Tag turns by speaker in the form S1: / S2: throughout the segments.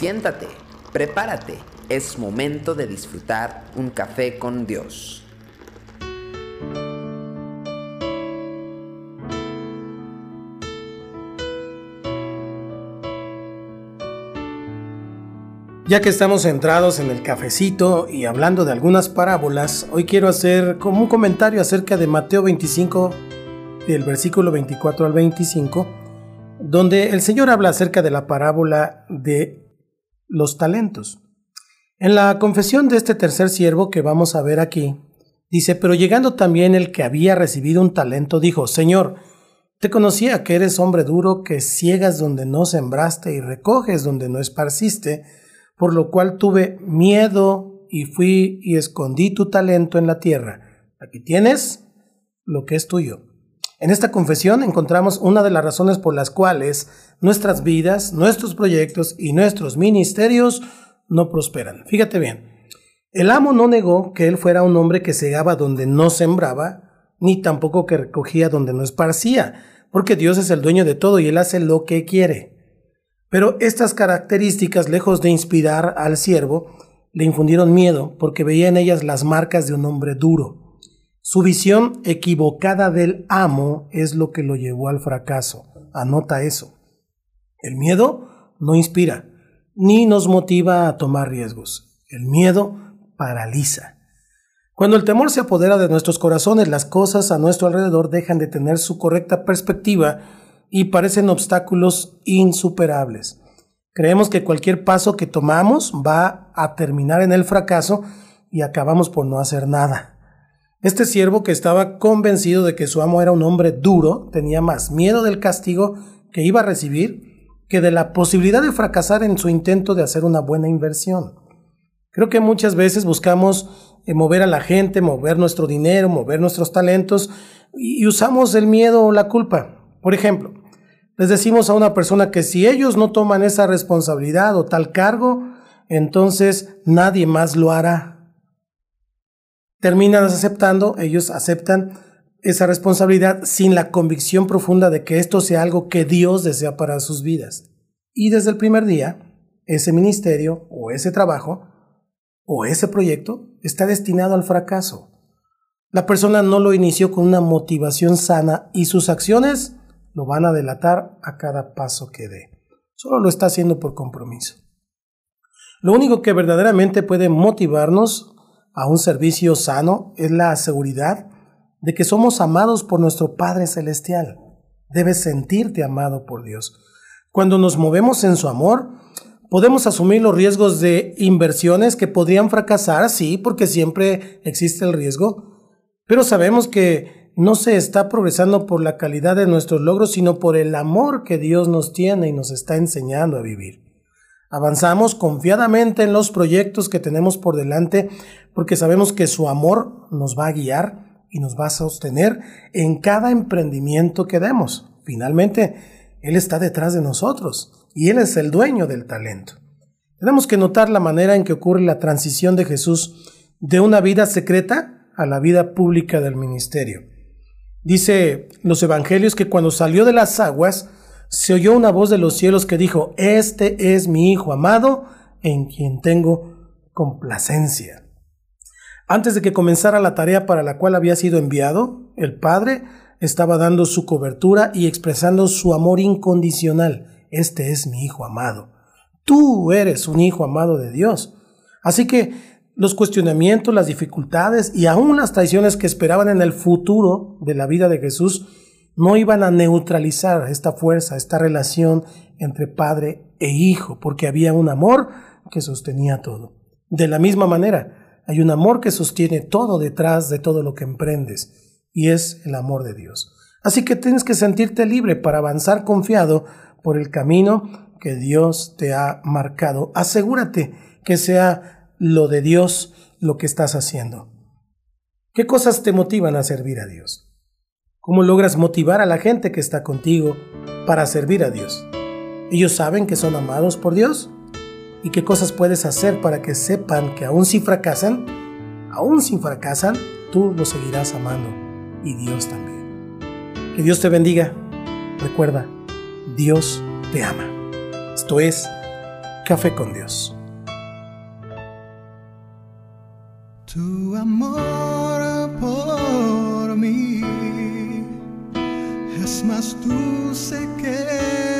S1: Siéntate, prepárate, es momento de disfrutar un café con Dios.
S2: Ya que estamos centrados en el cafecito y hablando de algunas parábolas, hoy quiero hacer como un comentario acerca de Mateo 25, del versículo 24 al 25, donde el Señor habla acerca de la parábola de los talentos. En la confesión de este tercer siervo que vamos a ver aquí, dice, pero llegando también el que había recibido un talento, dijo, Señor, te conocía que eres hombre duro, que ciegas donde no sembraste y recoges donde no esparciste, por lo cual tuve miedo y fui y escondí tu talento en la tierra. Aquí tienes lo que es tuyo. En esta confesión encontramos una de las razones por las cuales nuestras vidas, nuestros proyectos y nuestros ministerios no prosperan. Fíjate bien, el amo no negó que él fuera un hombre que segaba donde no sembraba, ni tampoco que recogía donde no esparcía, porque Dios es el dueño de todo y él hace lo que quiere. Pero estas características, lejos de inspirar al siervo, le infundieron miedo porque veía en ellas las marcas de un hombre duro. Su visión equivocada del amo es lo que lo llevó al fracaso. Anota eso. El miedo no inspira, ni nos motiva a tomar riesgos. El miedo paraliza. Cuando el temor se apodera de nuestros corazones, las cosas a nuestro alrededor dejan de tener su correcta perspectiva y parecen obstáculos insuperables. Creemos que cualquier paso que tomamos va a terminar en el fracaso y acabamos por no hacer nada. Este siervo que estaba convencido de que su amo era un hombre duro tenía más miedo del castigo que iba a recibir que de la posibilidad de fracasar en su intento de hacer una buena inversión. Creo que muchas veces buscamos eh, mover a la gente, mover nuestro dinero, mover nuestros talentos y usamos el miedo o la culpa. Por ejemplo, les decimos a una persona que si ellos no toman esa responsabilidad o tal cargo, entonces nadie más lo hará. Terminan aceptando, ellos aceptan esa responsabilidad sin la convicción profunda de que esto sea algo que Dios desea para sus vidas. Y desde el primer día, ese ministerio o ese trabajo o ese proyecto está destinado al fracaso. La persona no lo inició con una motivación sana y sus acciones lo van a delatar a cada paso que dé. Solo lo está haciendo por compromiso. Lo único que verdaderamente puede motivarnos a un servicio sano es la seguridad de que somos amados por nuestro Padre Celestial. Debes sentirte amado por Dios. Cuando nos movemos en su amor, podemos asumir los riesgos de inversiones que podrían fracasar, sí, porque siempre existe el riesgo, pero sabemos que no se está progresando por la calidad de nuestros logros, sino por el amor que Dios nos tiene y nos está enseñando a vivir. Avanzamos confiadamente en los proyectos que tenemos por delante porque sabemos que su amor nos va a guiar y nos va a sostener en cada emprendimiento que demos. Finalmente, Él está detrás de nosotros y Él es el dueño del talento. Tenemos que notar la manera en que ocurre la transición de Jesús de una vida secreta a la vida pública del ministerio. Dice los evangelios que cuando salió de las aguas, se oyó una voz de los cielos que dijo, Este es mi Hijo amado, en quien tengo complacencia. Antes de que comenzara la tarea para la cual había sido enviado, el Padre estaba dando su cobertura y expresando su amor incondicional. Este es mi Hijo amado. Tú eres un Hijo amado de Dios. Así que los cuestionamientos, las dificultades y aún las traiciones que esperaban en el futuro de la vida de Jesús no iban a neutralizar esta fuerza, esta relación entre padre e hijo, porque había un amor que sostenía todo. De la misma manera, hay un amor que sostiene todo detrás de todo lo que emprendes, y es el amor de Dios. Así que tienes que sentirte libre para avanzar confiado por el camino que Dios te ha marcado. Asegúrate que sea lo de Dios lo que estás haciendo. ¿Qué cosas te motivan a servir a Dios? ¿Cómo logras motivar a la gente que está contigo para servir a Dios? ¿Ellos saben que son amados por Dios? ¿Y qué cosas puedes hacer para que sepan que aun si fracasan, aun si fracasan, tú los seguirás amando y Dios también? Que Dios te bendiga. Recuerda, Dios te ama. Esto es Café con Dios.
S3: Tu amor es más dulce que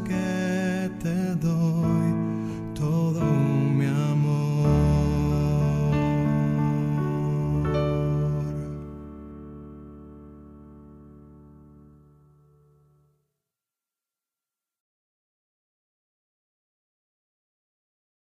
S3: que